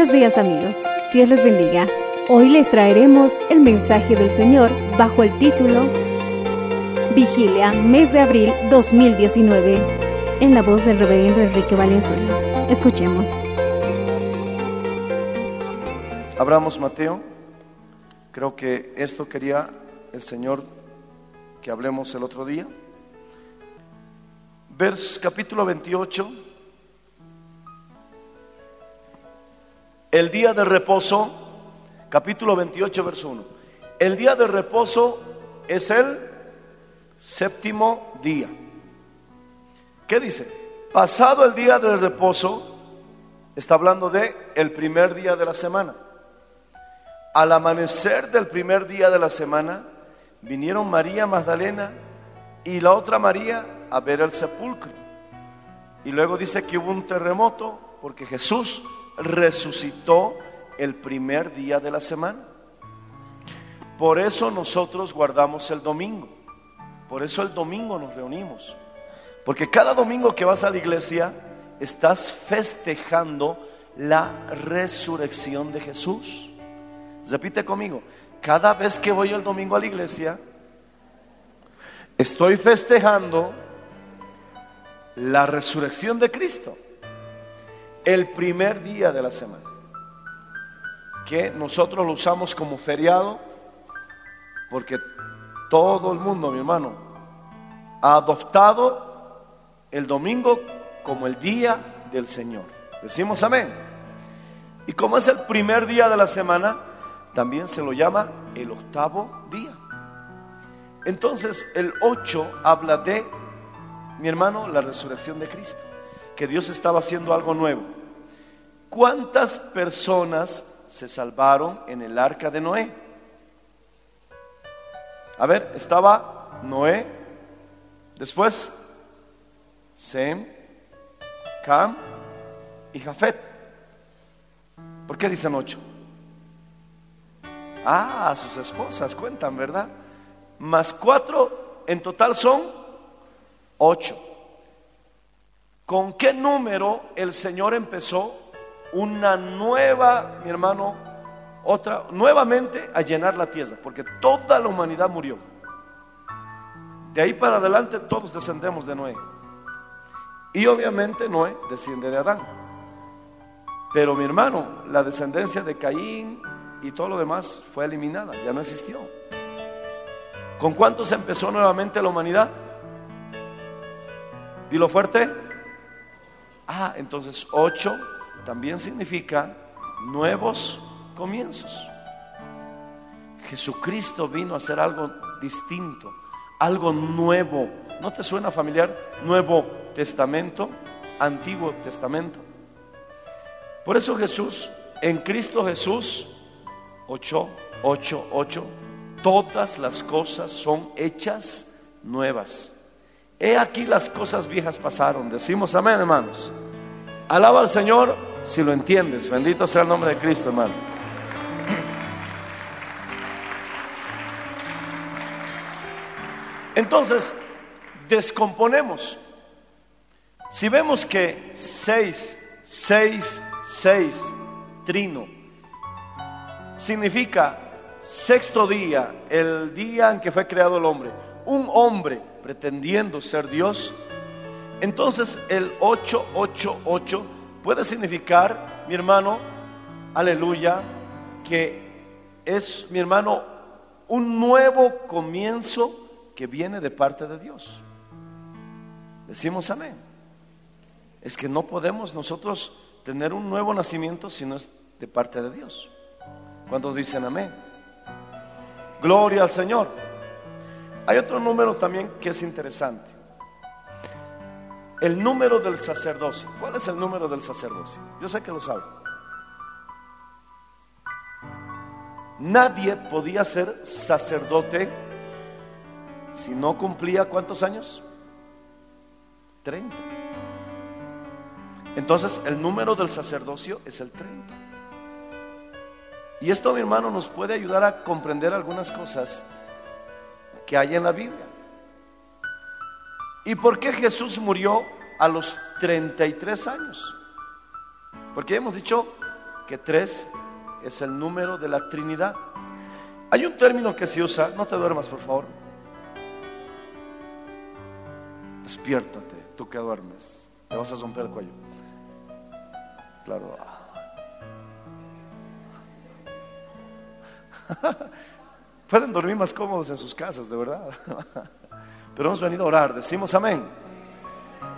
Buenos días amigos, Dios les bendiga. Hoy les traeremos el mensaje del Señor bajo el título Vigilia, mes de abril 2019, en la voz del reverendo Enrique Valenzuela. Escuchemos. Abramos Mateo. Creo que esto quería el Señor que hablemos el otro día. Vers capítulo 28. El día de reposo, capítulo 28, verso 1. El día de reposo es el séptimo día. ¿Qué dice? Pasado el día de reposo, está hablando de el primer día de la semana. Al amanecer del primer día de la semana, vinieron María Magdalena y la otra María a ver el sepulcro. Y luego dice que hubo un terremoto porque Jesús resucitó el primer día de la semana. Por eso nosotros guardamos el domingo. Por eso el domingo nos reunimos. Porque cada domingo que vas a la iglesia estás festejando la resurrección de Jesús. Repite conmigo, cada vez que voy el domingo a la iglesia, estoy festejando la resurrección de Cristo. El primer día de la semana. Que nosotros lo usamos como feriado porque todo el mundo, mi hermano, ha adoptado el domingo como el día del Señor. Decimos amén. Y como es el primer día de la semana, también se lo llama el octavo día. Entonces el 8 habla de, mi hermano, la resurrección de Cristo, que Dios estaba haciendo algo nuevo. ¿Cuántas personas se salvaron en el arca de Noé? A ver, estaba Noé, después Sem, Cam y Jafet. ¿Por qué dicen ocho? Ah, sus esposas cuentan, ¿verdad? Más cuatro, en total son ocho. ¿Con qué número el Señor empezó una nueva, mi hermano, otra, nuevamente a llenar la tierra? Porque toda la humanidad murió. De ahí para adelante todos descendemos de Noé. Y obviamente Noé desciende de Adán. Pero mi hermano, la descendencia de Caín y todo lo demás fue eliminada, ya no existió. ¿Con cuántos empezó nuevamente la humanidad? Dilo fuerte. Ah, entonces ocho también significa nuevos comienzos. Jesucristo vino a hacer algo distinto, algo nuevo. ¿No te suena familiar? Nuevo Testamento, Antiguo Testamento. Por eso Jesús, en Cristo Jesús, 8, 8, 8, todas las cosas son hechas nuevas. He aquí las cosas viejas pasaron. Decimos amén, hermanos. Alaba al Señor si lo entiendes. Bendito sea el nombre de Cristo, hermano. Entonces, descomponemos. Si vemos que 6, 6, 6, trino, significa sexto día, el día en que fue creado el hombre, un hombre pretendiendo ser Dios, entonces el 888 puede significar, mi hermano, aleluya, que es, mi hermano, un nuevo comienzo que viene de parte de Dios. Decimos amén. Es que no podemos nosotros tener un nuevo nacimiento si no es de parte de Dios. Cuando dicen amén. Gloria al Señor. Hay otro número también que es interesante. El número del sacerdocio. ¿Cuál es el número del sacerdocio? Yo sé que lo saben. Nadie podía ser sacerdote si no cumplía cuántos años? 30. Entonces el número del sacerdocio es el 30. Y esto, mi hermano, nos puede ayudar a comprender algunas cosas que hay en la Biblia. ¿Y por qué Jesús murió a los 33 años? Porque hemos dicho que 3 es el número de la Trinidad. Hay un término que se usa, no te duermas por favor. Despiértate, tú que duermes, te vas a romper el cuello. Claro. Pueden dormir más cómodos en sus casas, de verdad. Pero hemos venido a orar, decimos amén.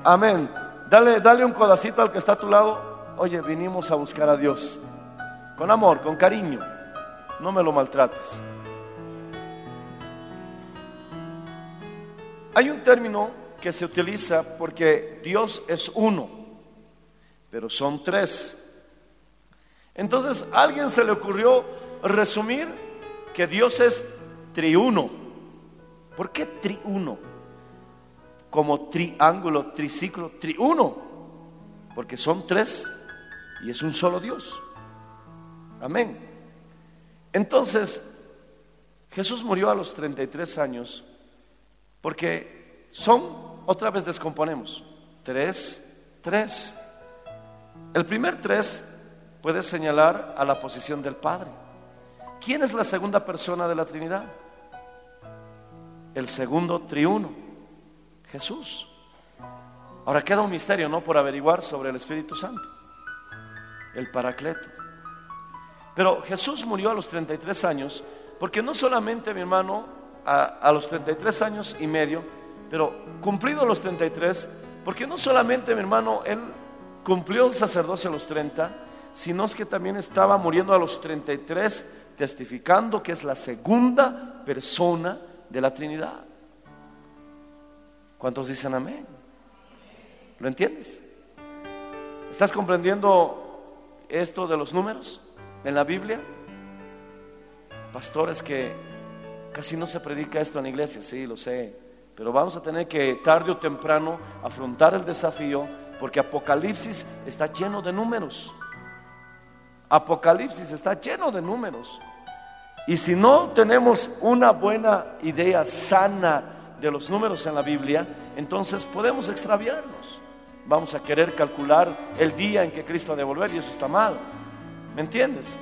Amén. Dale, dale un codacito al que está a tu lado. Oye, vinimos a buscar a Dios. Con amor, con cariño. No me lo maltrates. Hay un término que se utiliza porque Dios es uno, pero son tres. Entonces, a alguien se le ocurrió resumir que Dios es triuno. ¿Por qué triuno? Como triángulo, triciclo, triuno. Porque son tres y es un solo Dios. Amén. Entonces, Jesús murió a los 33 años porque son, otra vez descomponemos, tres, tres. El primer tres puede señalar a la posición del Padre. ¿Quién es la segunda persona de la Trinidad? El segundo triuno, Jesús. Ahora queda un misterio, ¿no? Por averiguar sobre el Espíritu Santo, el Paracleto. Pero Jesús murió a los 33 años, porque no solamente, mi hermano, a, a los 33 años y medio, pero cumplido los 33, porque no solamente, mi hermano, él cumplió el sacerdocio a los 30, sino es que también estaba muriendo a los 33, testificando que es la segunda persona de la Trinidad. ¿Cuántos dicen amén? ¿Lo entiendes? ¿Estás comprendiendo esto de los números en la Biblia? Pastores que casi no se predica esto en la iglesia, sí, lo sé, pero vamos a tener que tarde o temprano afrontar el desafío porque Apocalipsis está lleno de números. Apocalipsis está lleno de números. Y si no tenemos una buena idea sana de los números en la Biblia, entonces podemos extraviarnos. Vamos a querer calcular el día en que Cristo ha de volver y eso está mal. ¿Me entiendes?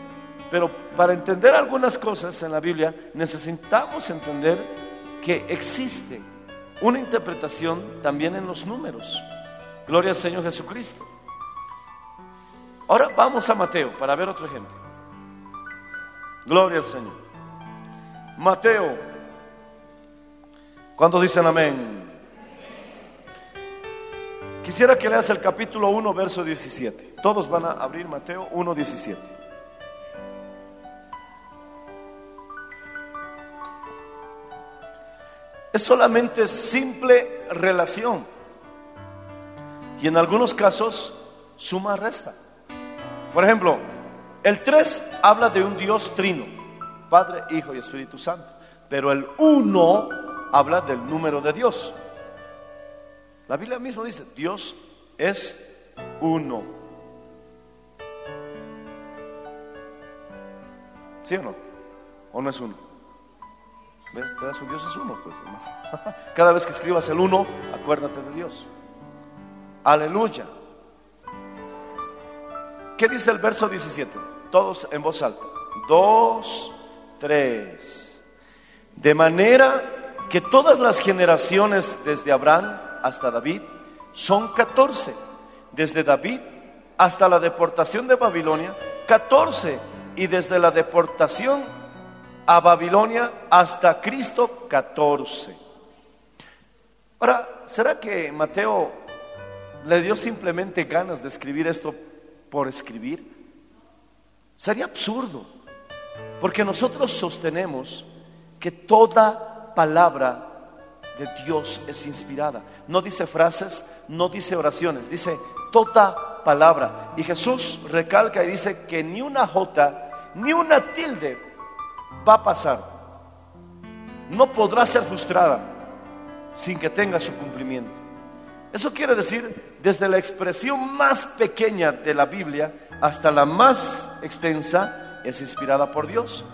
Pero para entender algunas cosas en la Biblia necesitamos entender que existe una interpretación también en los números. Gloria al Señor Jesucristo. Ahora vamos a Mateo para ver otro ejemplo. Gloria al Señor. Mateo. ¿Cuántos dicen amén? Quisiera que leas el capítulo 1, verso 17. Todos van a abrir Mateo 1, 17. Es solamente simple relación. Y en algunos casos, suma resta. Por ejemplo, el 3 habla de un Dios trino, Padre, Hijo y Espíritu Santo. Pero el 1 habla del número de Dios. La Biblia misma dice, Dios es uno. ¿Sí o no? ¿O no es uno? ¿Ves? Te das un Dios es uno, pues. Cada vez que escribas el uno, acuérdate de Dios. Aleluya. ¿Qué dice el verso 17? Todos en voz alta. Dos, tres. De manera que todas las generaciones desde Abraham hasta David son 14. Desde David hasta la deportación de Babilonia, 14. Y desde la deportación a Babilonia hasta Cristo, 14. Ahora, ¿será que Mateo le dio simplemente ganas de escribir esto por escribir? Sería absurdo, porque nosotros sostenemos que toda palabra de Dios es inspirada. No dice frases, no dice oraciones, dice toda palabra. Y Jesús recalca y dice que ni una jota, ni una tilde va a pasar. No podrá ser frustrada sin que tenga su cumplimiento. Eso quiere decir, desde la expresión más pequeña de la Biblia hasta la más extensa, es inspirada por Dios.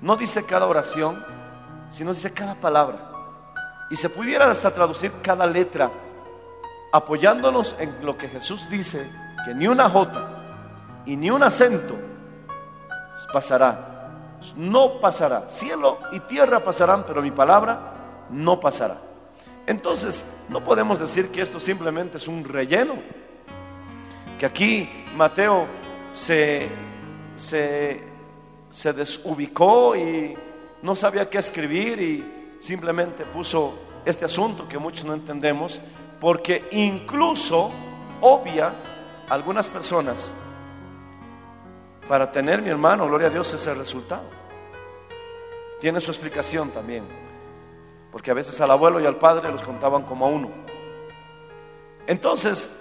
No dice cada oración, sino dice cada palabra. Y se pudiera hasta traducir cada letra, apoyándonos en lo que Jesús dice, que ni una jota y ni un acento pasará. No pasará. Cielo y tierra pasarán, pero mi palabra no pasará. Entonces, no podemos decir que esto simplemente es un relleno. Que aquí Mateo se, se, se desubicó y no sabía qué escribir y simplemente puso este asunto que muchos no entendemos, porque incluso obvia algunas personas para tener, mi hermano, gloria a Dios, ese resultado. Tiene su explicación también, porque a veces al abuelo y al padre los contaban como a uno. Entonces,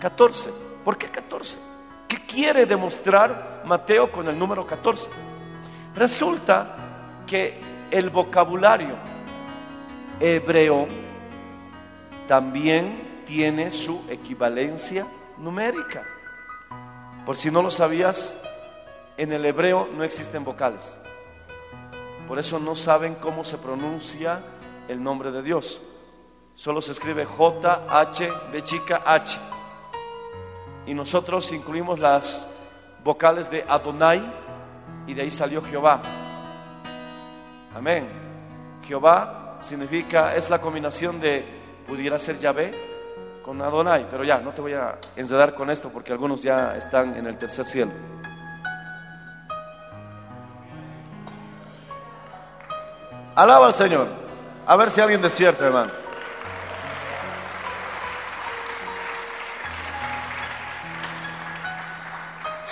14. ¿Por qué 14? ¿Qué quiere demostrar Mateo con el número 14? Resulta que el vocabulario hebreo también tiene su equivalencia numérica. Por si no lo sabías, en el hebreo no existen vocales. Por eso no saben cómo se pronuncia el nombre de Dios. Solo se escribe J, H, B chica, H. Y nosotros incluimos las vocales de Adonai y de ahí salió Jehová. Amén. Jehová significa, es la combinación de, pudiera ser Yahvé con Adonai, pero ya, no te voy a enredar con esto porque algunos ya están en el tercer cielo. Alaba al Señor. A ver si alguien despierta, hermano.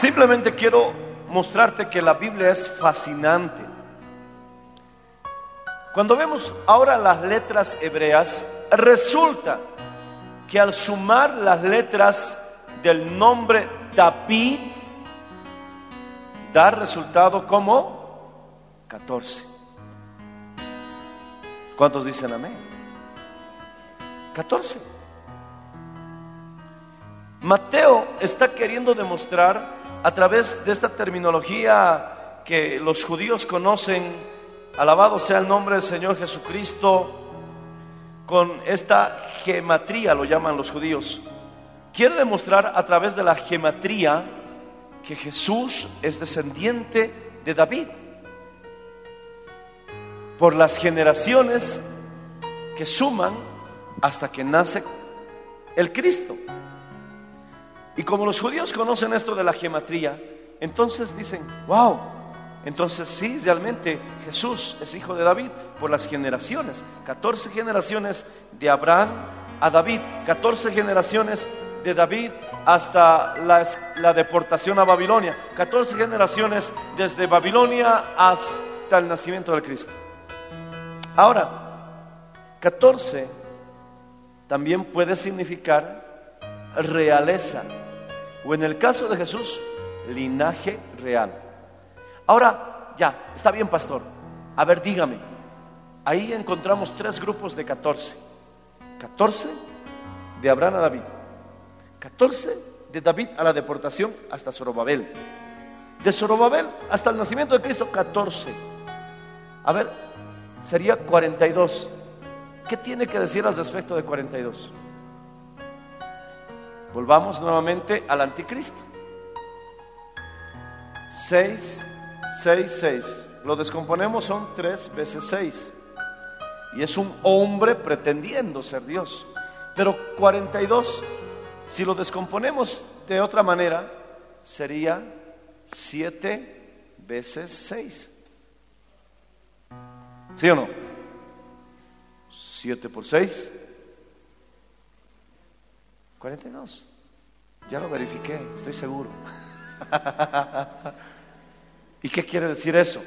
Simplemente quiero mostrarte que la Biblia es fascinante. Cuando vemos ahora las letras hebreas, resulta que al sumar las letras del nombre David, da resultado como 14. ¿Cuántos dicen amén? 14. Mateo está queriendo demostrar a través de esta terminología que los judíos conocen, alabado sea el nombre del Señor Jesucristo, con esta gematría, lo llaman los judíos. Quiere demostrar a través de la gematría que Jesús es descendiente de David por las generaciones que suman hasta que nace el Cristo. Y como los judíos conocen esto de la gematría, entonces dicen, wow, entonces sí, realmente Jesús es hijo de David por las generaciones. 14 generaciones de Abraham a David, 14 generaciones de David hasta la, la deportación a Babilonia, 14 generaciones desde Babilonia hasta el nacimiento del Cristo. Ahora, 14 también puede significar realeza, o en el caso de Jesús, linaje real. Ahora, ya, está bien, pastor. A ver, dígame. Ahí encontramos tres grupos de 14. 14 de Abraham a David. 14 de David a la deportación hasta Zorobabel. De Zorobabel hasta el nacimiento de Cristo, 14. A ver, sería 42. ¿Qué tiene que decir al respecto de 42? Volvamos nuevamente al anticristo. 6, 6, 6. Lo descomponemos, son 3 veces 6. Y es un hombre pretendiendo ser Dios. Pero 42, si lo descomponemos de otra manera, sería 7 veces 6. ¿Sí o no? 7 por 6. 42. Ya lo verifiqué, estoy seguro. ¿Y qué quiere decir eso?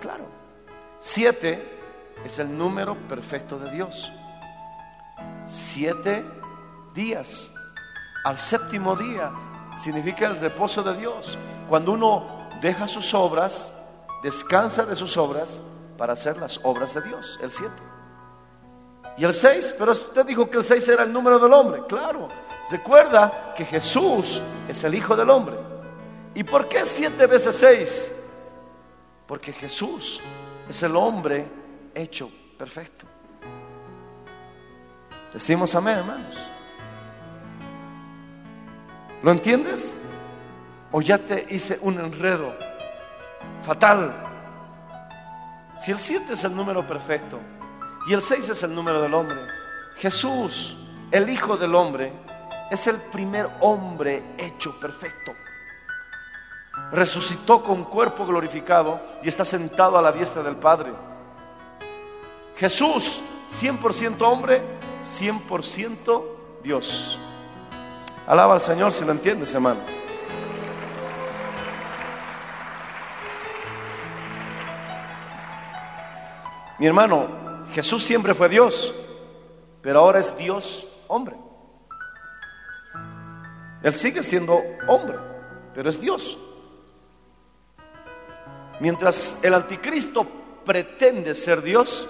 Claro, 7 es el número perfecto de Dios. Siete días. Al séptimo día significa el reposo de Dios. Cuando uno deja sus obras, descansa de sus obras para hacer las obras de Dios. El siete. Y el seis, pero usted dijo que el seis era el número del hombre. Claro. Recuerda que Jesús es el Hijo del Hombre. ¿Y por qué siete veces seis? Porque Jesús es el hombre hecho perfecto. Decimos amén, hermanos. ¿Lo entiendes? ¿O ya te hice un enredo fatal? Si el 7 es el número perfecto y el 6 es el número del hombre, Jesús, el Hijo del Hombre, es el primer hombre hecho perfecto. Resucitó con cuerpo glorificado y está sentado a la diestra del Padre. Jesús, 100% hombre, 100% Dios. Alaba al Señor si lo entiendes, hermano. Mi hermano, Jesús siempre fue Dios, pero ahora es Dios hombre. Él sigue siendo hombre, pero es Dios. Mientras el anticristo pretende ser Dios,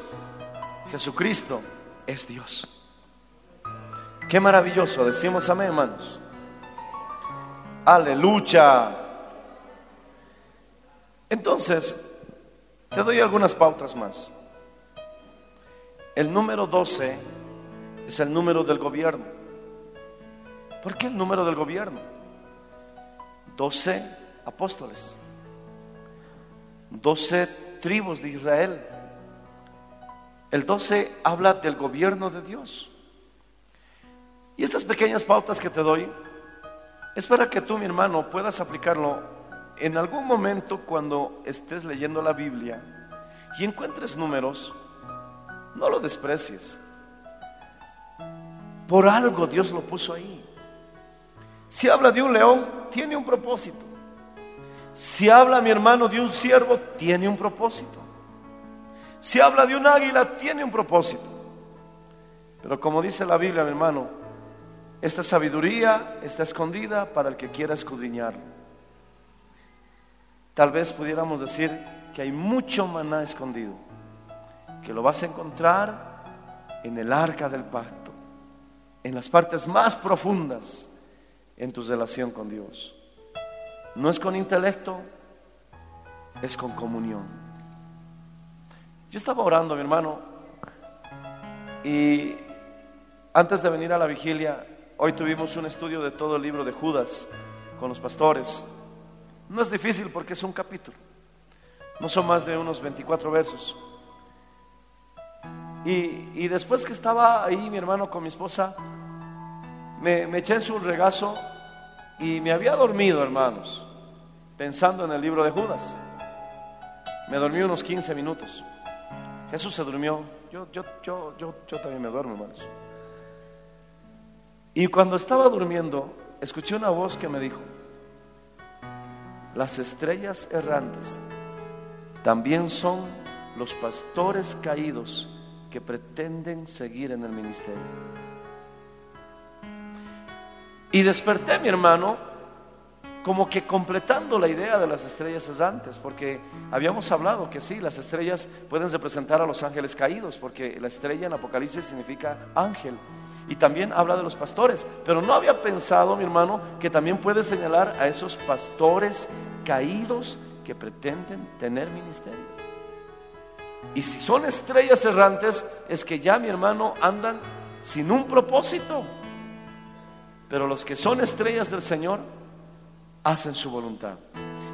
Jesucristo es Dios. Qué maravilloso, decimos amén, hermanos. Aleluya. Entonces, te doy algunas pautas más. El número 12 es el número del gobierno. ¿Por qué el número del gobierno? 12 apóstoles, 12 tribus de Israel. El 12 habla del gobierno de Dios. Y estas pequeñas pautas que te doy es para que tú, mi hermano, puedas aplicarlo en algún momento cuando estés leyendo la Biblia y encuentres números, no lo desprecies. Por algo Dios lo puso ahí. Si habla de un león, tiene un propósito. Si habla mi hermano de un siervo, tiene un propósito. Si habla de un águila, tiene un propósito. Pero como dice la Biblia, mi hermano, esta sabiduría está escondida para el que quiera escudriñar. Tal vez pudiéramos decir que hay mucho maná escondido, que lo vas a encontrar en el arca del pacto, en las partes más profundas en tu relación con Dios. No es con intelecto, es con comunión. Yo estaba orando, mi hermano, y antes de venir a la vigilia, hoy tuvimos un estudio de todo el libro de Judas con los pastores. No es difícil porque es un capítulo, no son más de unos 24 versos. Y, y después que estaba ahí mi hermano con mi esposa, me, me eché en su regazo y me había dormido, hermanos, pensando en el libro de Judas. Me dormí unos 15 minutos. Jesús se durmió. Yo, yo, yo, yo, yo también me duermo, hermanos. Y cuando estaba durmiendo, escuché una voz que me dijo, las estrellas errantes también son los pastores caídos que pretenden seguir en el ministerio. Y desperté, mi hermano, como que completando la idea de las estrellas cesantes, porque habíamos hablado que sí, las estrellas pueden representar a los ángeles caídos, porque la estrella en Apocalipsis significa ángel. Y también habla de los pastores, pero no había pensado, mi hermano, que también puede señalar a esos pastores caídos que pretenden tener ministerio. Y si son estrellas errantes, es que ya mi hermano andan sin un propósito. Pero los que son estrellas del Señor hacen su voluntad.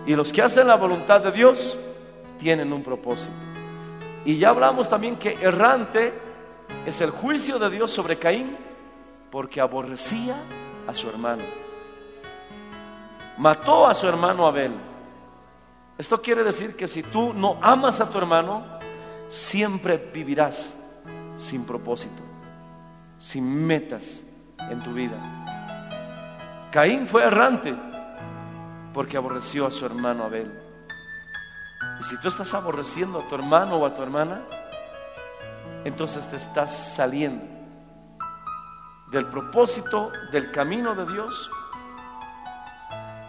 Y los que hacen la voluntad de Dios tienen un propósito. Y ya hablamos también que errante es el juicio de Dios sobre Caín porque aborrecía a su hermano. Mató a su hermano Abel. Esto quiere decir que si tú no amas a tu hermano, siempre vivirás sin propósito, sin metas en tu vida. Caín fue errante porque aborreció a su hermano Abel. Y si tú estás aborreciendo a tu hermano o a tu hermana, entonces te estás saliendo del propósito, del camino de Dios,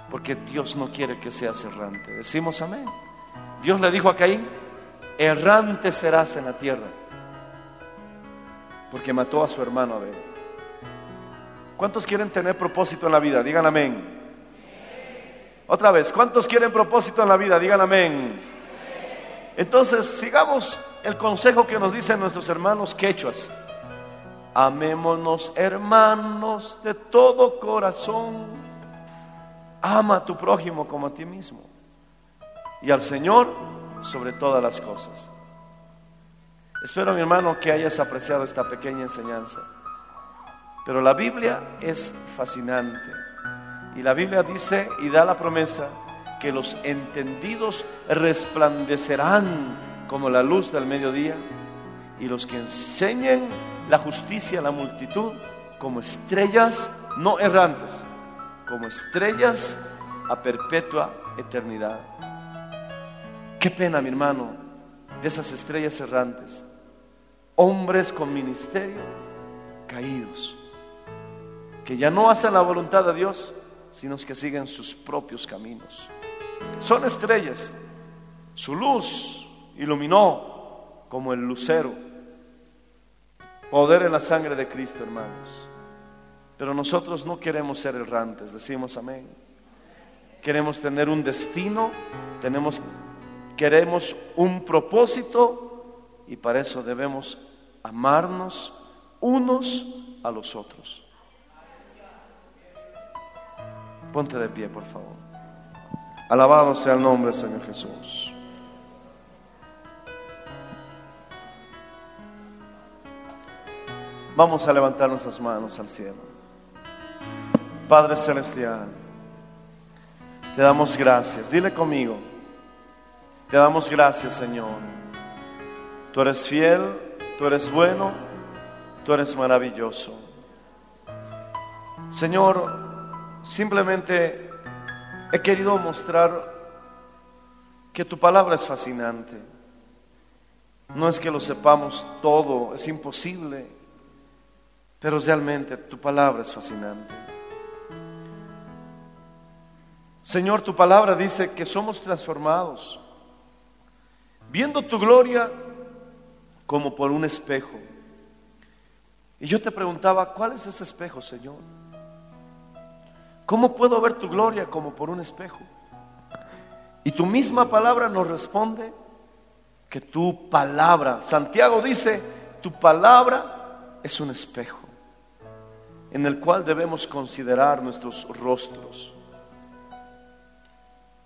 porque Dios no quiere que seas errante. Decimos amén. Dios le dijo a Caín, errante serás en la tierra, porque mató a su hermano Abel. ¿Cuántos quieren tener propósito en la vida? Digan amén. Otra vez, ¿cuántos quieren propósito en la vida? Digan amén. Entonces, sigamos el consejo que nos dicen nuestros hermanos quechuas. Amémonos, hermanos, de todo corazón. Ama a tu prójimo como a ti mismo. Y al Señor sobre todas las cosas. Espero, mi hermano, que hayas apreciado esta pequeña enseñanza. Pero la Biblia es fascinante. Y la Biblia dice y da la promesa que los entendidos resplandecerán como la luz del mediodía y los que enseñen la justicia a la multitud como estrellas no errantes, como estrellas a perpetua eternidad. Qué pena, mi hermano, de esas estrellas errantes, hombres con ministerio caídos, que ya no hacen la voluntad de Dios, sino que siguen sus propios caminos. Son estrellas. Su luz iluminó como el lucero. Poder en la sangre de Cristo, hermanos. Pero nosotros no queremos ser errantes, decimos amén. Queremos tener un destino, tenemos, queremos un propósito y para eso debemos amarnos unos a los otros. Ponte de pie, por favor. Alabado sea el nombre del Señor Jesús. Vamos a levantar nuestras manos al cielo. Padre Celestial, te damos gracias. Dile conmigo, te damos gracias Señor. Tú eres fiel, tú eres bueno, tú eres maravilloso. Señor, simplemente he querido mostrar que tu palabra es fascinante. No es que lo sepamos todo, es imposible, pero realmente tu palabra es fascinante. Señor, tu palabra dice que somos transformados, viendo tu gloria como por un espejo. Y yo te preguntaba, ¿cuál es ese espejo, Señor? ¿Cómo puedo ver tu gloria como por un espejo? Y tu misma palabra nos responde que tu palabra, Santiago dice, tu palabra es un espejo en el cual debemos considerar nuestros rostros.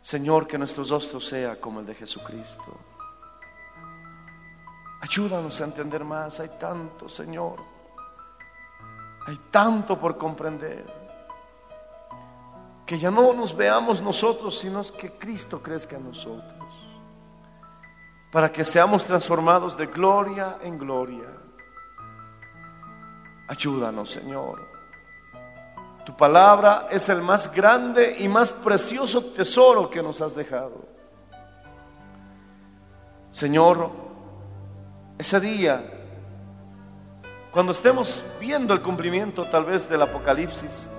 Señor, que nuestro rostro sea como el de Jesucristo. Ayúdanos a entender más. Hay tanto, Señor. Hay tanto por comprender. Que ya no nos veamos nosotros, sino que Cristo crezca en nosotros. Para que seamos transformados de gloria en gloria. Ayúdanos, Señor. Tu palabra es el más grande y más precioso tesoro que nos has dejado. Señor, ese día, cuando estemos viendo el cumplimiento tal vez del Apocalipsis,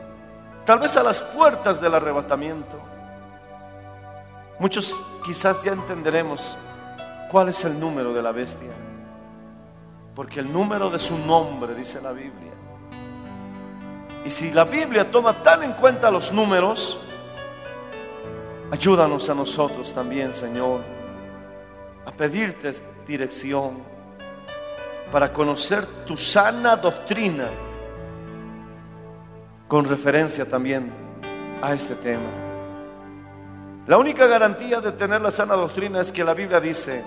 tal vez a las puertas del arrebatamiento, muchos quizás ya entenderemos cuál es el número de la bestia, porque el número de su nombre, dice la Biblia, y si la Biblia toma tan en cuenta los números, ayúdanos a nosotros también, Señor, a pedirte dirección para conocer tu sana doctrina con referencia también a este tema. La única garantía de tener la sana doctrina es que la Biblia dice,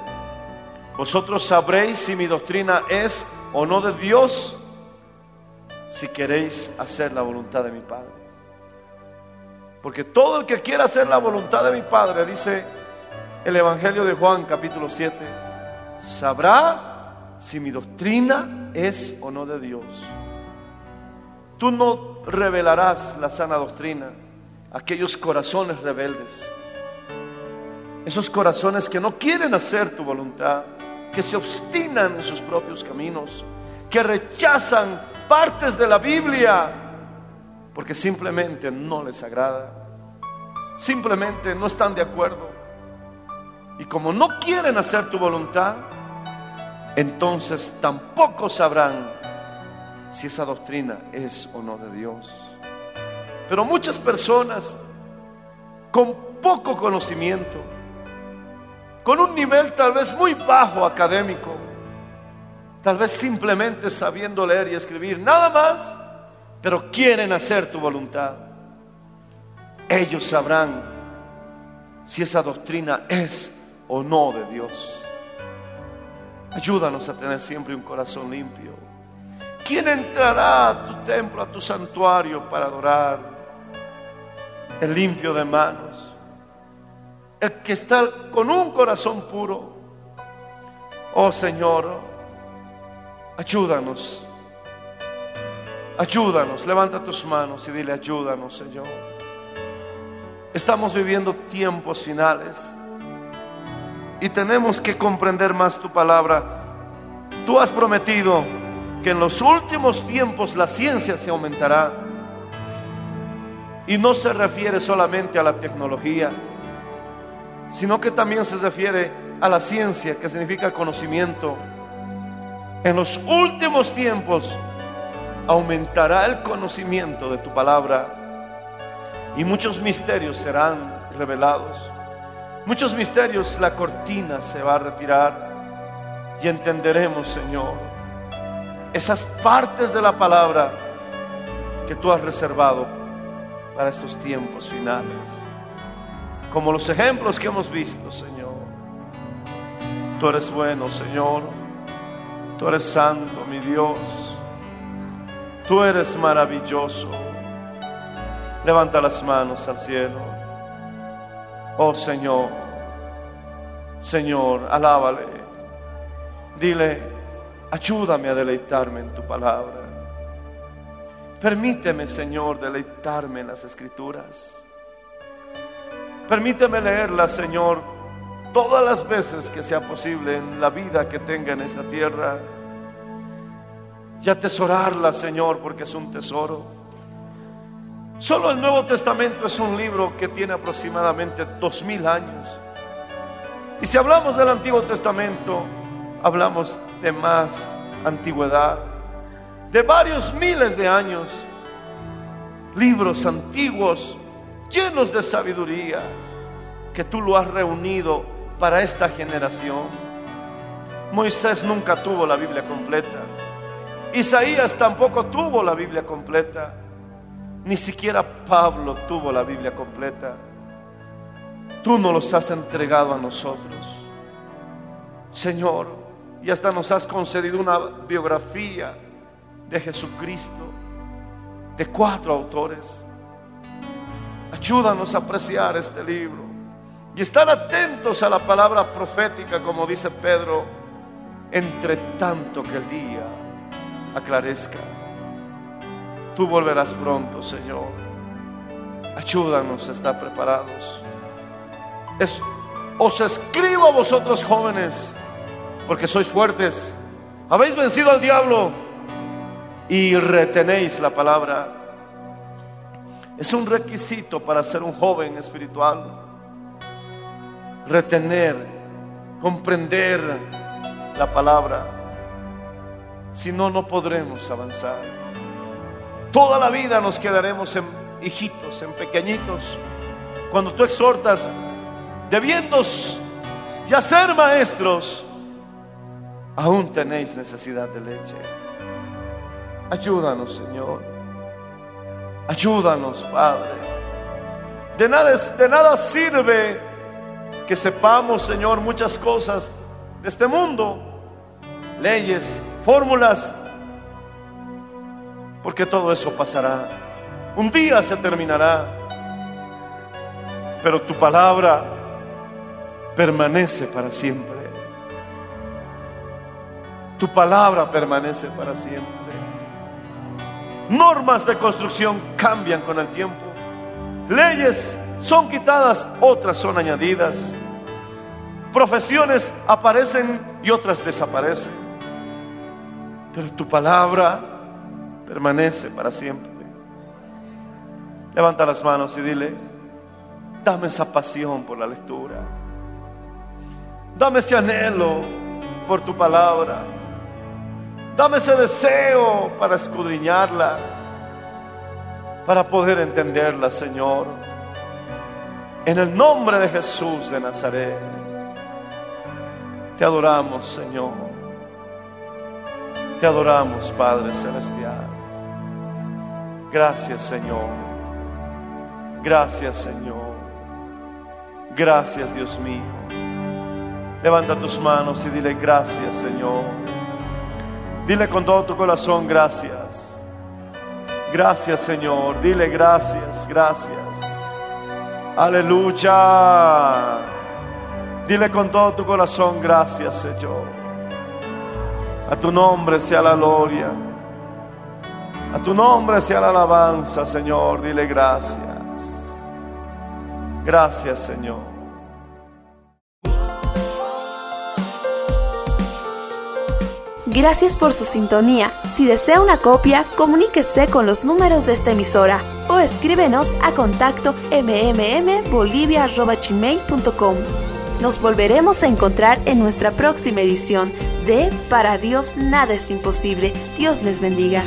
vosotros sabréis si mi doctrina es o no de Dios, si queréis hacer la voluntad de mi Padre. Porque todo el que quiera hacer la voluntad de mi Padre, dice el Evangelio de Juan capítulo 7, sabrá si mi doctrina es o no de Dios. Tú no revelarás la sana doctrina a aquellos corazones rebeldes, esos corazones que no quieren hacer tu voluntad, que se obstinan en sus propios caminos, que rechazan partes de la Biblia porque simplemente no les agrada, simplemente no están de acuerdo. Y como no quieren hacer tu voluntad, entonces tampoco sabrán si esa doctrina es o no de Dios. Pero muchas personas con poco conocimiento, con un nivel tal vez muy bajo académico, tal vez simplemente sabiendo leer y escribir, nada más, pero quieren hacer tu voluntad. Ellos sabrán si esa doctrina es o no de Dios. Ayúdanos a tener siempre un corazón limpio. ¿Quién entrará a tu templo, a tu santuario para adorar? El limpio de manos. El que está con un corazón puro. Oh Señor, ayúdanos. Ayúdanos. Levanta tus manos y dile, ayúdanos, Señor. Estamos viviendo tiempos finales y tenemos que comprender más tu palabra. Tú has prometido que en los últimos tiempos la ciencia se aumentará y no se refiere solamente a la tecnología, sino que también se refiere a la ciencia, que significa conocimiento. En los últimos tiempos aumentará el conocimiento de tu palabra y muchos misterios serán revelados. Muchos misterios, la cortina se va a retirar y entenderemos, Señor, esas partes de la palabra que tú has reservado para estos tiempos finales. Como los ejemplos que hemos visto, Señor. Tú eres bueno, Señor. Tú eres santo, mi Dios. Tú eres maravilloso. Levanta las manos al cielo. Oh Señor, Señor, alábale. Dile, ayúdame a deleitarme en tu palabra. Permíteme, Señor, deleitarme en las escrituras. Permíteme leerlas, Señor, todas las veces que sea posible en la vida que tenga en esta tierra. Y atesorarla, Señor, porque es un tesoro. Solo el Nuevo Testamento es un libro que tiene aproximadamente dos mil años. Y si hablamos del Antiguo Testamento, hablamos de más antigüedad, de varios miles de años, libros antiguos llenos de sabiduría, que tú lo has reunido para esta generación. Moisés nunca tuvo la Biblia completa. Isaías tampoco tuvo la Biblia completa. Ni siquiera Pablo tuvo la Biblia completa. Tú nos los has entregado a nosotros. Señor, y hasta nos has concedido una biografía de Jesucristo, de cuatro autores. Ayúdanos a apreciar este libro y estar atentos a la palabra profética, como dice Pedro, entre tanto que el día aclarezca. Tú volverás pronto, Señor. Ayúdanos a estar preparados. os escribo a vosotros jóvenes, porque sois fuertes. Habéis vencido al diablo y retenéis la palabra. Es un requisito para ser un joven espiritual. Retener, comprender la palabra. Si no, no podremos avanzar. Toda la vida nos quedaremos en hijitos, en pequeñitos. Cuando tú exhortas, debiendo ya ser maestros, aún tenéis necesidad de leche. Ayúdanos, Señor. Ayúdanos, Padre. De nada, de nada sirve que sepamos, Señor, muchas cosas de este mundo, leyes, fórmulas, porque todo eso pasará. Un día se terminará, pero tu palabra permanece para siempre. Tu palabra permanece para siempre. Normas de construcción cambian con el tiempo. Leyes son quitadas, otras son añadidas. Profesiones aparecen y otras desaparecen. Pero tu palabra permanece para siempre. Levanta las manos y dile, dame esa pasión por la lectura. Dame ese anhelo por tu palabra. Dame ese deseo para escudriñarla, para poder entenderla, Señor. En el nombre de Jesús de Nazaret, te adoramos, Señor. Te adoramos, Padre Celestial. Gracias, Señor. Gracias, Señor. Gracias, Dios mío. Levanta tus manos y dile gracias, Señor. Dile con todo tu corazón gracias. Gracias Señor. Dile gracias, gracias. Aleluya. Dile con todo tu corazón gracias Señor. A tu nombre sea la gloria. A tu nombre sea la alabanza Señor. Dile gracias. Gracias Señor. Gracias por su sintonía. Si desea una copia, comuníquese con los números de esta emisora o escríbenos a contacto mmmbolivia.com. Nos volveremos a encontrar en nuestra próxima edición de Para Dios nada es imposible. Dios les bendiga.